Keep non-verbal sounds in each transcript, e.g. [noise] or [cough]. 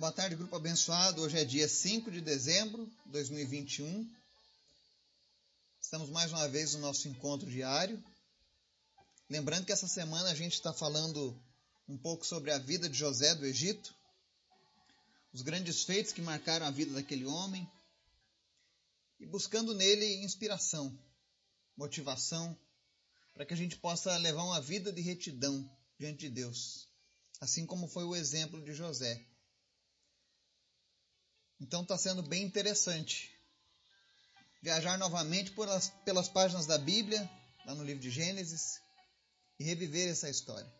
Boa tarde, grupo abençoado. Hoje é dia 5 de dezembro de 2021. Estamos mais uma vez no nosso encontro diário. Lembrando que essa semana a gente está falando um pouco sobre a vida de José do Egito, os grandes feitos que marcaram a vida daquele homem e buscando nele inspiração, motivação, para que a gente possa levar uma vida de retidão diante de Deus, assim como foi o exemplo de José. Então está sendo bem interessante viajar novamente pelas, pelas páginas da Bíblia, lá no livro de Gênesis, e reviver essa história.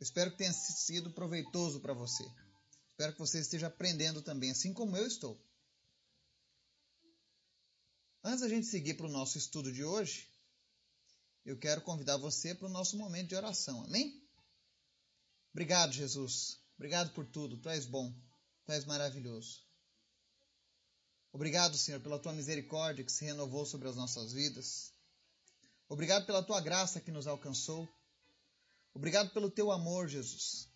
Eu espero que tenha sido proveitoso para você. Espero que você esteja aprendendo também, assim como eu estou. Antes da gente seguir para o nosso estudo de hoje, eu quero convidar você para o nosso momento de oração. Amém? Obrigado, Jesus. Obrigado por tudo. Tu és bom. Tu és maravilhoso. Obrigado, Senhor, pela tua misericórdia que se renovou sobre as nossas vidas. Obrigado pela tua graça que nos alcançou. Obrigado pelo teu amor, Jesus,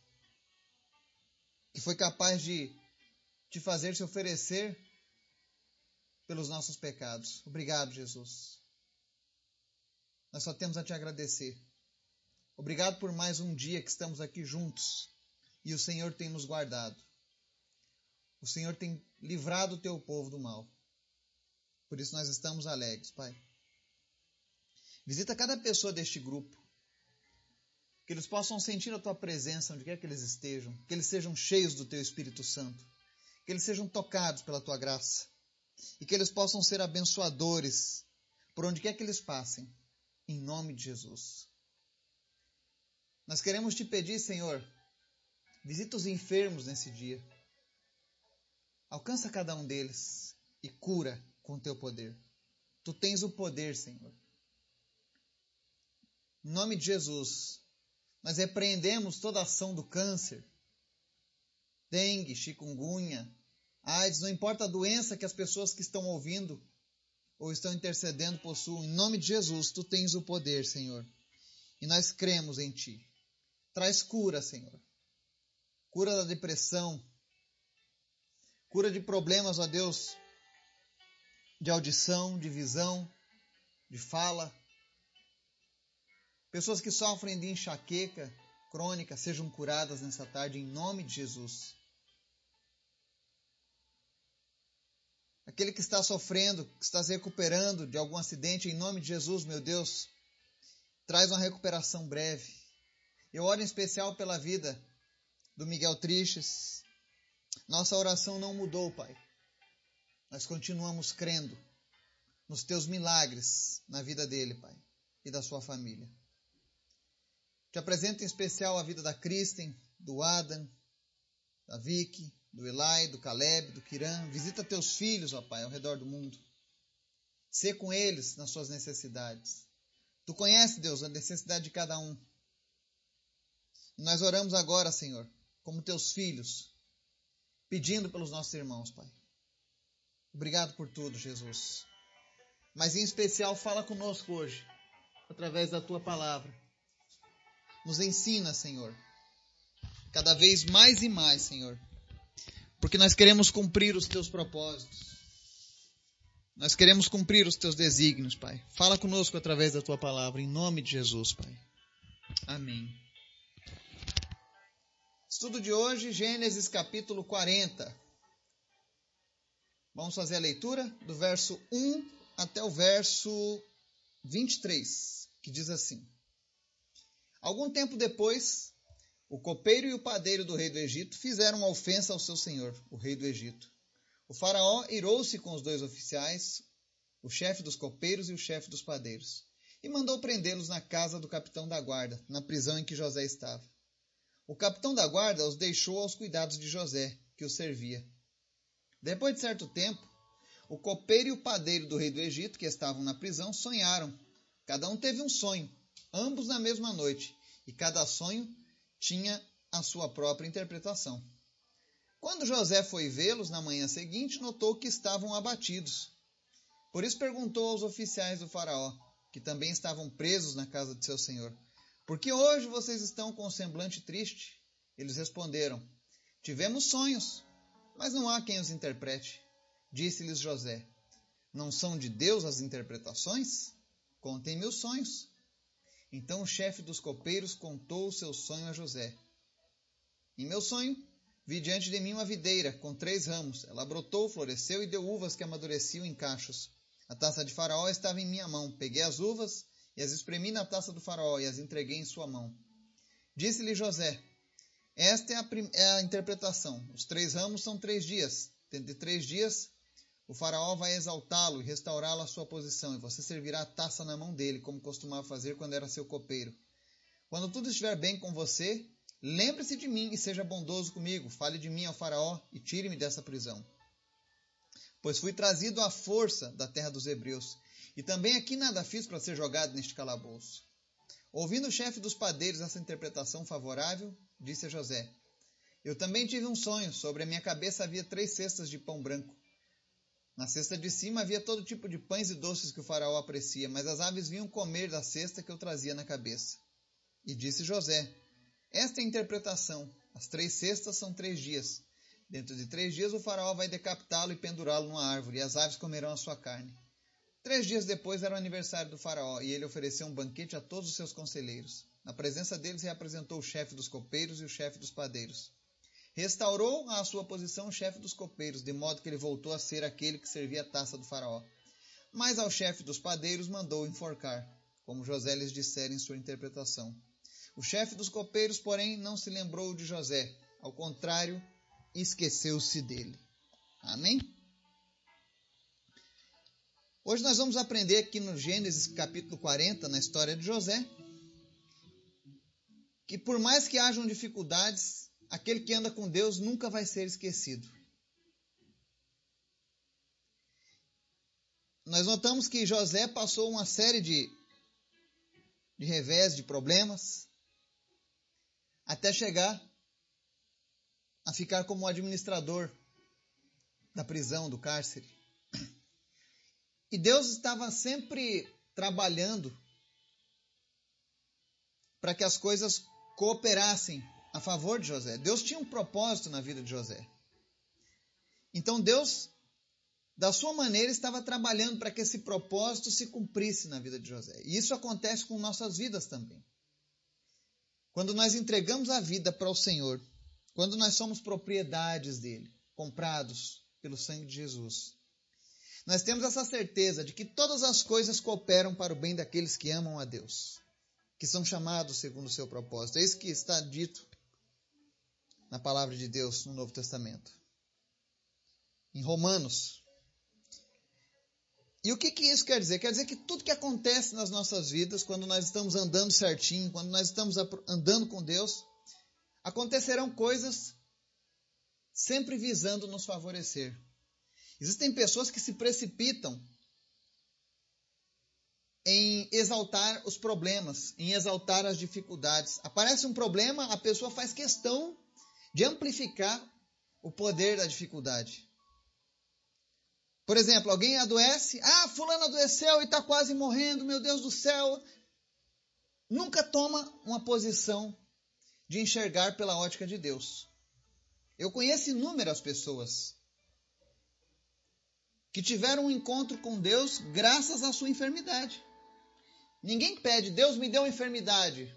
que foi capaz de te fazer se oferecer pelos nossos pecados. Obrigado, Jesus. Nós só temos a te agradecer. Obrigado por mais um dia que estamos aqui juntos e o Senhor tem nos guardado. O Senhor tem livrado o teu povo do mal. Por isso nós estamos alegres, Pai. Visita cada pessoa deste grupo. Que eles possam sentir a tua presença onde quer que eles estejam. Que eles sejam cheios do teu Espírito Santo. Que eles sejam tocados pela tua graça. E que eles possam ser abençoadores por onde quer que eles passem. Em nome de Jesus. Nós queremos te pedir, Senhor, visita os enfermos nesse dia. Alcança cada um deles e cura com teu poder. Tu tens o poder, Senhor. Em nome de Jesus, nós repreendemos toda ação do câncer, dengue, chikungunya, AIDS, não importa a doença que as pessoas que estão ouvindo ou estão intercedendo possuem. Em nome de Jesus, tu tens o poder, Senhor. E nós cremos em ti. Traz cura, Senhor. Cura da depressão, Cura de problemas, ó Deus, de audição, de visão, de fala. Pessoas que sofrem de enxaqueca crônica sejam curadas nessa tarde em nome de Jesus. Aquele que está sofrendo, que está se recuperando de algum acidente, em nome de Jesus, meu Deus, traz uma recuperação breve. Eu oro em especial pela vida do Miguel Triches, nossa oração não mudou, Pai. Nós continuamos crendo nos teus milagres na vida dele, Pai, e da sua família. Te apresento em especial a vida da Kristen, do Adam, da Vicky, do Eli, do Caleb, do Kiran. Visita teus filhos, ó Pai, ao redor do mundo. Sê com eles nas suas necessidades. Tu conheces, Deus, a necessidade de cada um. E nós oramos agora, Senhor, como teus filhos, pedindo pelos nossos irmãos, Pai. Obrigado por tudo, Jesus. Mas em especial, fala conosco hoje, através da tua palavra. Nos ensina, Senhor, cada vez mais e mais, Senhor, porque nós queremos cumprir os teus propósitos. Nós queremos cumprir os teus desígnios, Pai. Fala conosco através da tua palavra, em nome de Jesus, Pai. Amém. Estudo de hoje, Gênesis capítulo 40. Vamos fazer a leitura do verso 1 até o verso 23, que diz assim: Algum tempo depois, o copeiro e o padeiro do rei do Egito fizeram uma ofensa ao seu senhor, o rei do Egito. O faraó irou-se com os dois oficiais, o chefe dos copeiros e o chefe dos padeiros, e mandou prendê-los na casa do capitão da guarda, na prisão em que José estava. O capitão da guarda os deixou aos cuidados de José, que os servia. Depois de certo tempo, o copeiro e o padeiro do rei do Egito, que estavam na prisão, sonharam. Cada um teve um sonho, ambos na mesma noite, e cada sonho tinha a sua própria interpretação. Quando José foi vê-los na manhã seguinte, notou que estavam abatidos. Por isso perguntou aos oficiais do Faraó, que também estavam presos na casa de seu senhor: porque hoje vocês estão com um semblante triste? Eles responderam: Tivemos sonhos, mas não há quem os interprete. Disse-lhes José: Não são de Deus as interpretações? Contem-me os sonhos. Então o chefe dos copeiros contou o seu sonho a José. Em meu sonho, vi diante de mim uma videira com três ramos. Ela brotou, floresceu e deu uvas que amadureciam em cachos. A taça de Faraó estava em minha mão. Peguei as uvas e as espremi na taça do Faraó e as entreguei em sua mão. Disse-lhe José: Esta é a, é a, interpretação. Os três ramos são três dias. Dentro de três dias, o Faraó vai exaltá-lo e restaurá-lo à sua posição, e você servirá a taça na mão dele, como costumava fazer quando era seu copeiro. Quando tudo estiver bem com você, lembre-se de mim e seja bondoso comigo. Fale de mim ao Faraó e tire-me dessa prisão pois fui trazido à força da terra dos hebreus, e também aqui nada fiz para ser jogado neste calabouço. Ouvindo o chefe dos padeiros essa interpretação favorável, disse a José: Eu também tive um sonho. Sobre a minha cabeça havia três cestas de pão branco. Na cesta de cima havia todo tipo de pães e doces que o faraó aprecia, mas as aves vinham comer da cesta que eu trazia na cabeça. E disse José: Esta é a interpretação. As três cestas são três dias. Dentro de três dias o faraó vai decapitá-lo e pendurá-lo numa árvore, e as aves comerão a sua carne. Três dias depois era o aniversário do faraó, e ele ofereceu um banquete a todos os seus conselheiros. Na presença deles reapresentou o chefe dos copeiros e o chefe dos padeiros. Restaurou à sua posição o chefe dos copeiros, de modo que ele voltou a ser aquele que servia a taça do faraó. Mas ao chefe dos padeiros mandou enforcar, como José lhes dissera em sua interpretação. O chefe dos copeiros, porém, não se lembrou de José. Ao contrário, esqueceu-se dele. Amém? Hoje nós vamos aprender aqui no Gênesis capítulo 40, na história de José, que por mais que hajam dificuldades, aquele que anda com Deus nunca vai ser esquecido. Nós notamos que José passou uma série de, de revés, de problemas, até chegar a ficar como administrador da prisão, do cárcere. E Deus estava sempre trabalhando para que as coisas cooperassem a favor de José. Deus tinha um propósito na vida de José. Então Deus, da sua maneira, estava trabalhando para que esse propósito se cumprisse na vida de José. E isso acontece com nossas vidas também. Quando nós entregamos a vida para o Senhor, quando nós somos propriedades dele, comprados pelo sangue de Jesus. Nós temos essa certeza de que todas as coisas cooperam para o bem daqueles que amam a Deus, que são chamados segundo o seu propósito. É isso que está dito na palavra de Deus no Novo Testamento. Em Romanos. E o que, que isso quer dizer? Quer dizer que tudo que acontece nas nossas vidas, quando nós estamos andando certinho, quando nós estamos andando com Deus, acontecerão coisas sempre visando nos favorecer. Existem pessoas que se precipitam em exaltar os problemas, em exaltar as dificuldades. Aparece um problema, a pessoa faz questão de amplificar o poder da dificuldade. Por exemplo, alguém adoece, ah, fulano adoeceu e está quase morrendo, meu Deus do céu. Nunca toma uma posição de enxergar pela ótica de Deus. Eu conheço inúmeras pessoas que tiveram um encontro com Deus graças à sua enfermidade. Ninguém pede, Deus me deu enfermidade.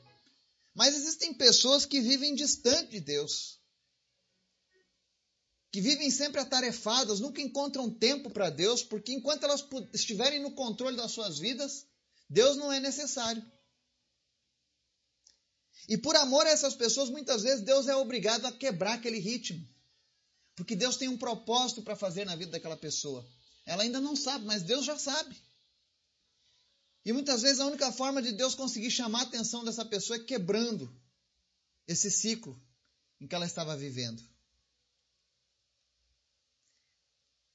Mas existem pessoas que vivem distante de Deus. Que vivem sempre atarefadas, nunca encontram tempo para Deus, porque enquanto elas estiverem no controle das suas vidas, Deus não é necessário. E por amor a essas pessoas, muitas vezes Deus é obrigado a quebrar aquele ritmo. Porque Deus tem um propósito para fazer na vida daquela pessoa. Ela ainda não sabe, mas Deus já sabe. E muitas vezes a única forma de Deus conseguir chamar a atenção dessa pessoa é quebrando esse ciclo em que ela estava vivendo.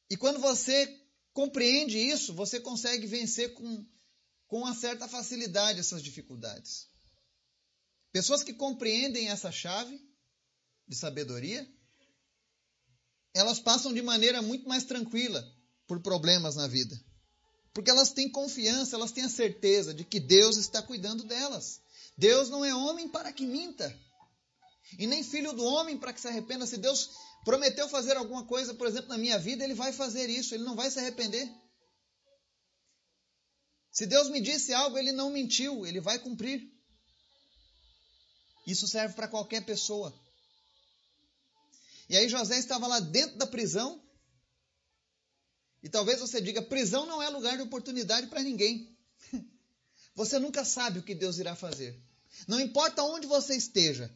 E quando você compreende isso, você consegue vencer com, com uma certa facilidade essas dificuldades. Pessoas que compreendem essa chave de sabedoria, elas passam de maneira muito mais tranquila por problemas na vida. Porque elas têm confiança, elas têm a certeza de que Deus está cuidando delas. Deus não é homem para que minta. E nem filho do homem para que se arrependa. Se Deus prometeu fazer alguma coisa, por exemplo, na minha vida, ele vai fazer isso, ele não vai se arrepender. Se Deus me disse algo, ele não mentiu, ele vai cumprir. Isso serve para qualquer pessoa. E aí José estava lá dentro da prisão. E talvez você diga: prisão não é lugar de oportunidade para ninguém. [laughs] Você nunca sabe o que Deus irá fazer. Não importa onde você esteja.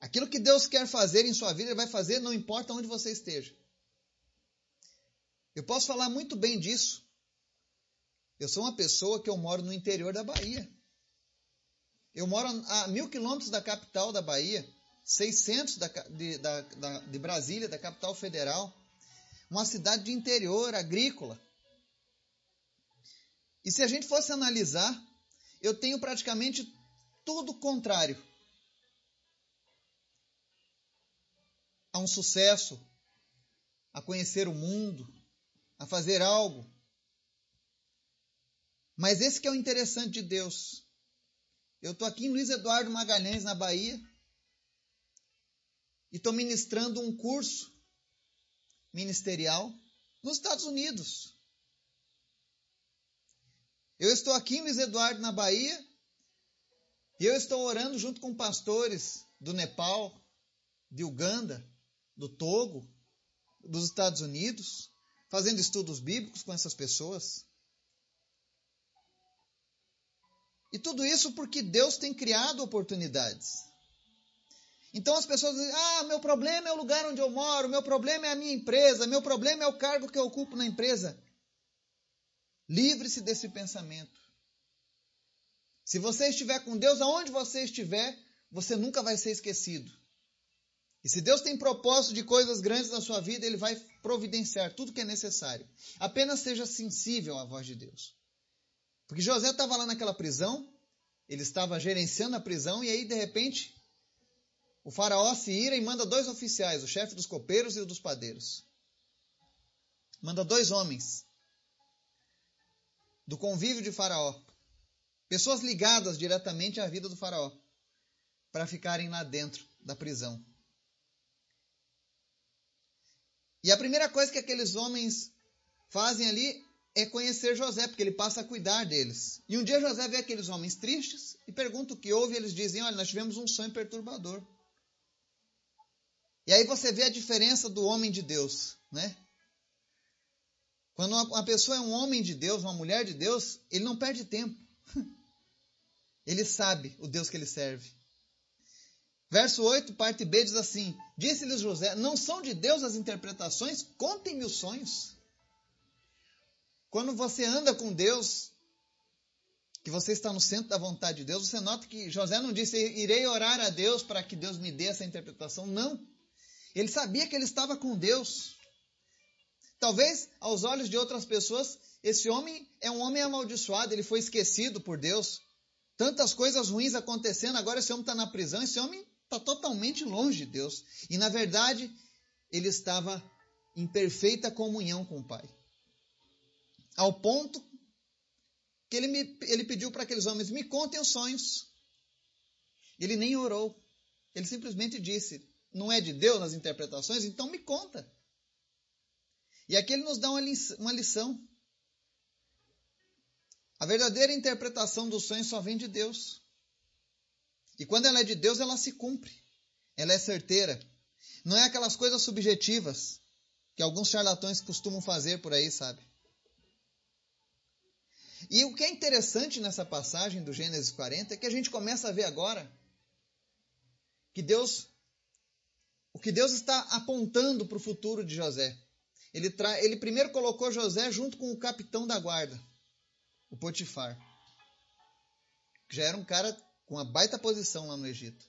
Aquilo que Deus quer fazer em sua vida, Ele vai fazer, não importa onde você esteja. Eu posso falar muito bem disso. Eu sou uma pessoa que eu moro no interior da Bahia. Eu moro a mil quilômetros da capital da Bahia, 600 da, de, da, da, de Brasília, da capital federal. Uma cidade de interior, agrícola. E se a gente fosse analisar, eu tenho praticamente tudo contrário a um sucesso, a conhecer o mundo, a fazer algo. Mas esse que é o interessante de Deus. Eu estou aqui em Luiz Eduardo Magalhães, na Bahia, e estou ministrando um curso ministerial nos Estados Unidos. Eu estou aqui em Luiz Eduardo, na Bahia, e eu estou orando junto com pastores do Nepal, de Uganda, do Togo, dos Estados Unidos, fazendo estudos bíblicos com essas pessoas. E tudo isso porque Deus tem criado oportunidades. Então as pessoas dizem: ah, meu problema é o lugar onde eu moro, meu problema é a minha empresa, meu problema é o cargo que eu ocupo na empresa. Livre-se desse pensamento. Se você estiver com Deus, aonde você estiver, você nunca vai ser esquecido. E se Deus tem propósito de coisas grandes na sua vida, Ele vai providenciar tudo que é necessário. Apenas seja sensível à voz de Deus. Porque José estava lá naquela prisão, ele estava gerenciando a prisão, e aí, de repente, o faraó se ira e manda dois oficiais, o chefe dos copeiros e o dos padeiros. Manda dois homens do convívio de faraó, pessoas ligadas diretamente à vida do faraó, para ficarem lá dentro da prisão. E a primeira coisa que aqueles homens fazem ali é conhecer José, porque ele passa a cuidar deles. E um dia José vê aqueles homens tristes e pergunta o que houve, e eles dizem: Olha, nós tivemos um sonho perturbador. E aí você vê a diferença do homem de Deus, né? Quando uma pessoa é um homem de Deus, uma mulher de Deus, ele não perde tempo. [laughs] Ele sabe o Deus que ele serve. Verso 8, parte B, diz assim: Disse-lhes José: Não são de Deus as interpretações? Contem-me os sonhos. Quando você anda com Deus, que você está no centro da vontade de Deus, você nota que José não disse: Irei orar a Deus para que Deus me dê essa interpretação. Não. Ele sabia que ele estava com Deus. Talvez, aos olhos de outras pessoas, esse homem é um homem amaldiçoado, ele foi esquecido por Deus. Tantas coisas ruins acontecendo, agora esse homem está na prisão, esse homem está totalmente longe de Deus. E na verdade, ele estava em perfeita comunhão com o Pai. Ao ponto que ele, me, ele pediu para aqueles homens: me contem os sonhos. Ele nem orou. Ele simplesmente disse: não é de Deus nas interpretações, então me conta. E aqui ele nos dá uma lição. A verdadeira interpretação dos sonhos só vem de Deus. E quando ela é de Deus, ela se cumpre. Ela é certeira. Não é aquelas coisas subjetivas que alguns charlatões costumam fazer por aí, sabe? E o que é interessante nessa passagem do Gênesis 40 é que a gente começa a ver agora que Deus, o que Deus está apontando para o futuro de José. Ele, tra... ele primeiro colocou José junto com o capitão da guarda, o Potifar, que já era um cara com uma baita posição lá no Egito.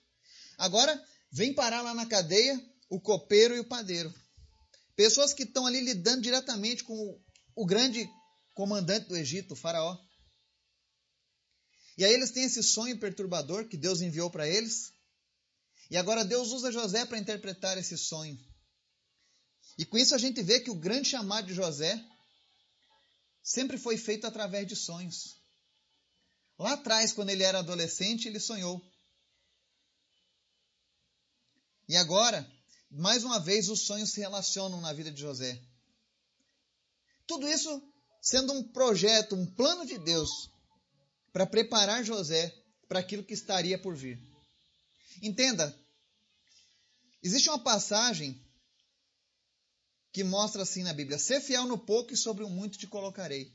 Agora, vem parar lá na cadeia o copeiro e o padeiro. Pessoas que estão ali lidando diretamente com o, o grande comandante do Egito, o faraó. E aí eles têm esse sonho perturbador que Deus enviou para eles. E agora Deus usa José para interpretar esse sonho. E com isso a gente vê que o grande chamado de José sempre foi feito através de sonhos. Lá atrás, quando ele era adolescente, ele sonhou. E agora, mais uma vez, os sonhos se relacionam na vida de José. Tudo isso sendo um projeto, um plano de Deus para preparar José para aquilo que estaria por vir. Entenda, existe uma passagem que mostra assim na Bíblia: ser fiel no pouco e sobre o muito te colocarei.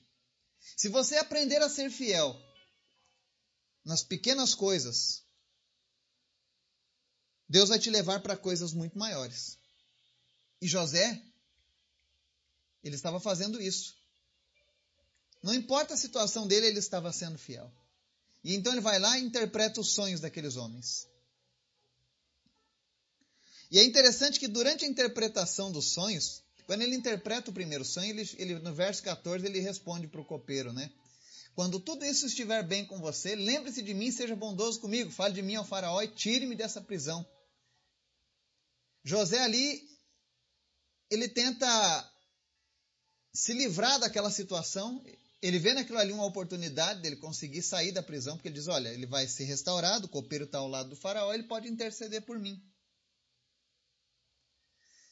Se você aprender a ser fiel nas pequenas coisas, Deus vai te levar para coisas muito maiores. E José, ele estava fazendo isso. Não importa a situação dele, ele estava sendo fiel. E então ele vai lá e interpreta os sonhos daqueles homens. E é interessante que durante a interpretação dos sonhos, quando ele interpreta o primeiro sonho, ele, ele no verso 14 ele responde para o copeiro, né? Quando tudo isso estiver bem com você, lembre-se de mim, seja bondoso comigo, fale de mim ao faraó e tire-me dessa prisão. José ali, ele tenta se livrar daquela situação, ele vê naquilo ali uma oportunidade dele conseguir sair da prisão, porque ele diz: Olha, ele vai ser restaurado, o copeiro está ao lado do faraó, ele pode interceder por mim.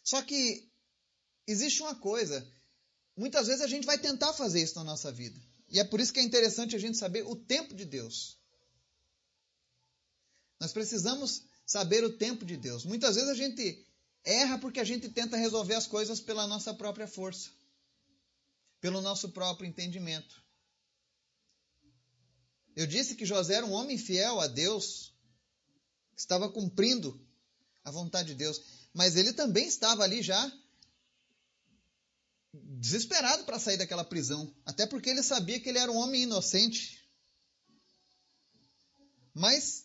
Só que existe uma coisa: muitas vezes a gente vai tentar fazer isso na nossa vida. E é por isso que é interessante a gente saber o tempo de Deus. Nós precisamos saber o tempo de Deus. Muitas vezes a gente erra porque a gente tenta resolver as coisas pela nossa própria força pelo nosso próprio entendimento. Eu disse que José era um homem fiel a Deus, que estava cumprindo a vontade de Deus, mas ele também estava ali já desesperado para sair daquela prisão, até porque ele sabia que ele era um homem inocente. Mas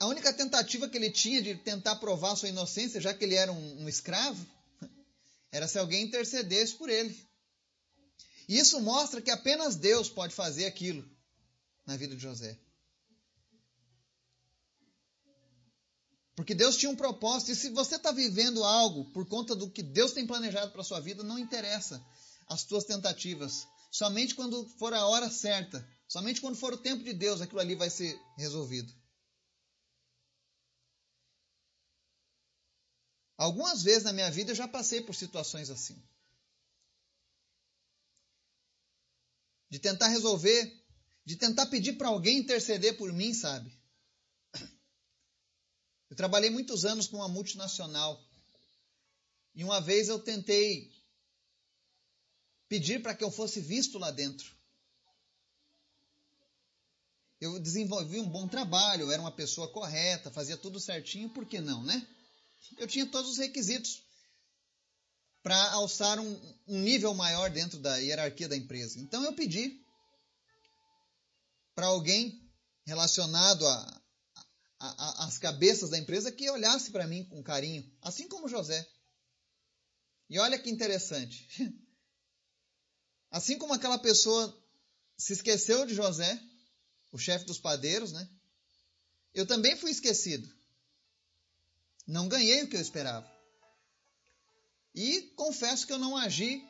a única tentativa que ele tinha de tentar provar sua inocência, já que ele era um, um escravo, [laughs] era se alguém intercedesse por ele. E isso mostra que apenas Deus pode fazer aquilo na vida de José. Porque Deus tinha um propósito, e se você está vivendo algo por conta do que Deus tem planejado para a sua vida, não interessa as tuas tentativas. Somente quando for a hora certa, somente quando for o tempo de Deus, aquilo ali vai ser resolvido. Algumas vezes na minha vida eu já passei por situações assim. de tentar resolver, de tentar pedir para alguém interceder por mim, sabe? Eu trabalhei muitos anos com uma multinacional e uma vez eu tentei pedir para que eu fosse visto lá dentro. Eu desenvolvi um bom trabalho, eu era uma pessoa correta, fazia tudo certinho, por que não, né? Eu tinha todos os requisitos para alçar um, um nível maior dentro da hierarquia da empresa. Então eu pedi para alguém relacionado às cabeças da empresa que olhasse para mim com carinho, assim como José. E olha que interessante. [laughs] Assim como aquela pessoa se esqueceu de José, o chefe dos padeiros, né? Eu também fui esquecido. Não ganhei o que eu esperava. E confesso que eu não agi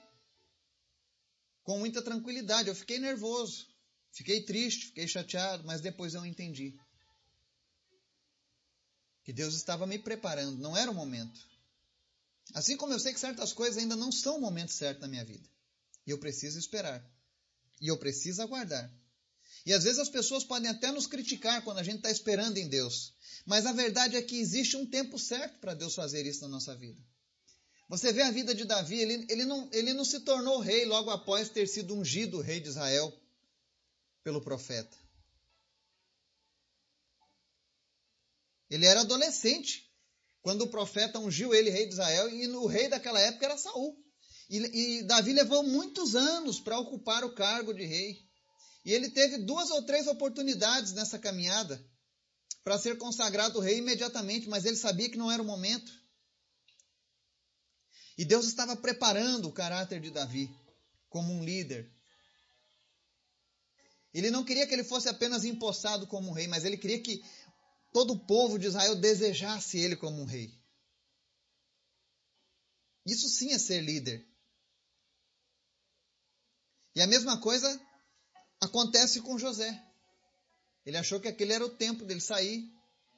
com muita tranquilidade. Eu fiquei nervoso, fiquei triste, fiquei chateado, mas depois eu entendi que Deus estava me preparando, não era o momento. Assim como eu sei que certas coisas ainda não são o momento certo na minha vida. E eu preciso esperar. E eu preciso aguardar. E às vezes as pessoas podem até nos criticar quando a gente está esperando em Deus. Mas a verdade é que existe um tempo certo para Deus fazer isso na nossa vida. Você vê a vida de Davi, ele, ele, não, ele não se tornou rei logo após ter sido ungido rei de Israel pelo profeta. Ele era adolescente quando o profeta ungiu ele rei de Israel e o rei daquela época era Saul. E, e Davi levou muitos anos para ocupar o cargo de rei. E ele teve duas ou três oportunidades nessa caminhada para ser consagrado rei imediatamente, mas ele sabia que não era o momento. E Deus estava preparando o caráter de Davi como um líder. Ele não queria que ele fosse apenas empossado como um rei, mas ele queria que todo o povo de Israel desejasse ele como um rei. Isso sim é ser líder. E a mesma coisa acontece com José. Ele achou que aquele era o tempo dele sair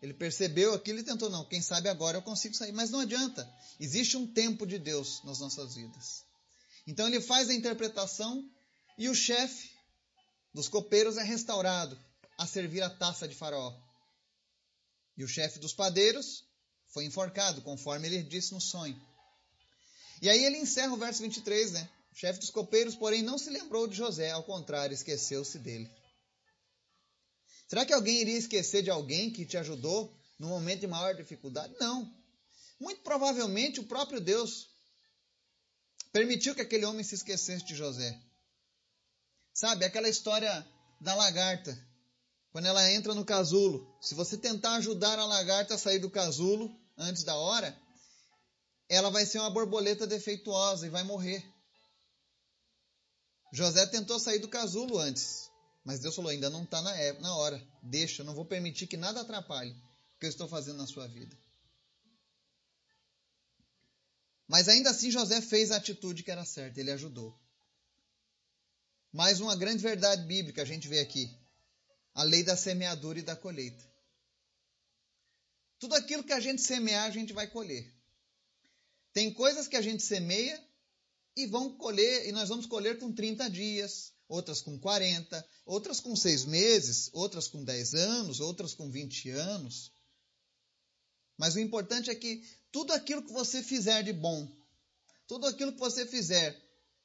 Ele percebeu aquilo e tentou, não, quem sabe agora eu consigo sair. Mas não adianta. Existe um tempo de Deus nas nossas vidas. Então ele faz a interpretação e o chefe dos copeiros é restaurado a servir a taça de Faraó. E o chefe dos padeiros foi enforcado, conforme ele disse no sonho. E aí ele encerra o verso 23, né? O chefe dos copeiros, porém, não se lembrou de José, ao contrário, esqueceu-se dele. Será que alguém iria esquecer de alguém que te ajudou no momento de maior dificuldade? Não. Muito provavelmente o próprio Deus permitiu que aquele homem se esquecesse de José. Sabe, aquela história da lagarta, quando ela entra no casulo. Se você tentar ajudar a lagarta a sair do casulo antes da hora, ela vai ser uma borboleta defeituosa e vai morrer. José tentou sair do casulo antes. Mas Deus falou: ainda não está na, na hora. Deixa, não vou permitir que nada atrapalhe o que eu estou fazendo na sua vida. Mas ainda assim José fez a atitude que era certa, ele ajudou. Mais uma grande verdade bíblica a gente vê aqui: a lei da semeadura e da colheita. Tudo aquilo que a gente semear, a gente vai colher. Tem coisas que a gente semeia e vão colher, e nós vamos colher com 30 dias, outras com 40, outras com 6 meses, outras com 10 anos, outras com 20 anos. Mas o importante é que tudo aquilo que você fizer de bom, tudo aquilo que você fizer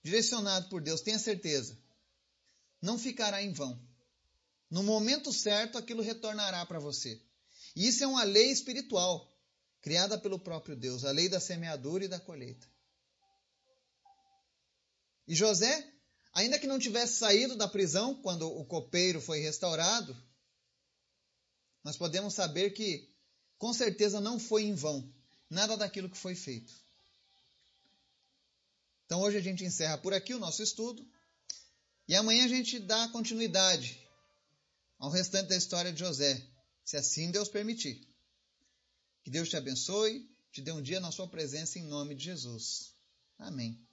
direcionado por Deus, tenha certeza, não ficará em vão. No momento certo, aquilo retornará para você. E isso é uma lei espiritual, criada pelo próprio Deus, a lei da semeadura e da colheita. E José Ainda que não tivesse saído da prisão quando o copeiro foi restaurado, nós podemos saber que, com certeza, não foi em vão nada daquilo que foi feito. Então, hoje a gente encerra por aqui o nosso estudo e amanhã a gente dá continuidade ao restante da história de José, se assim Deus permitir. Que Deus te abençoe, te dê um dia na sua presença em nome de Jesus. Amém.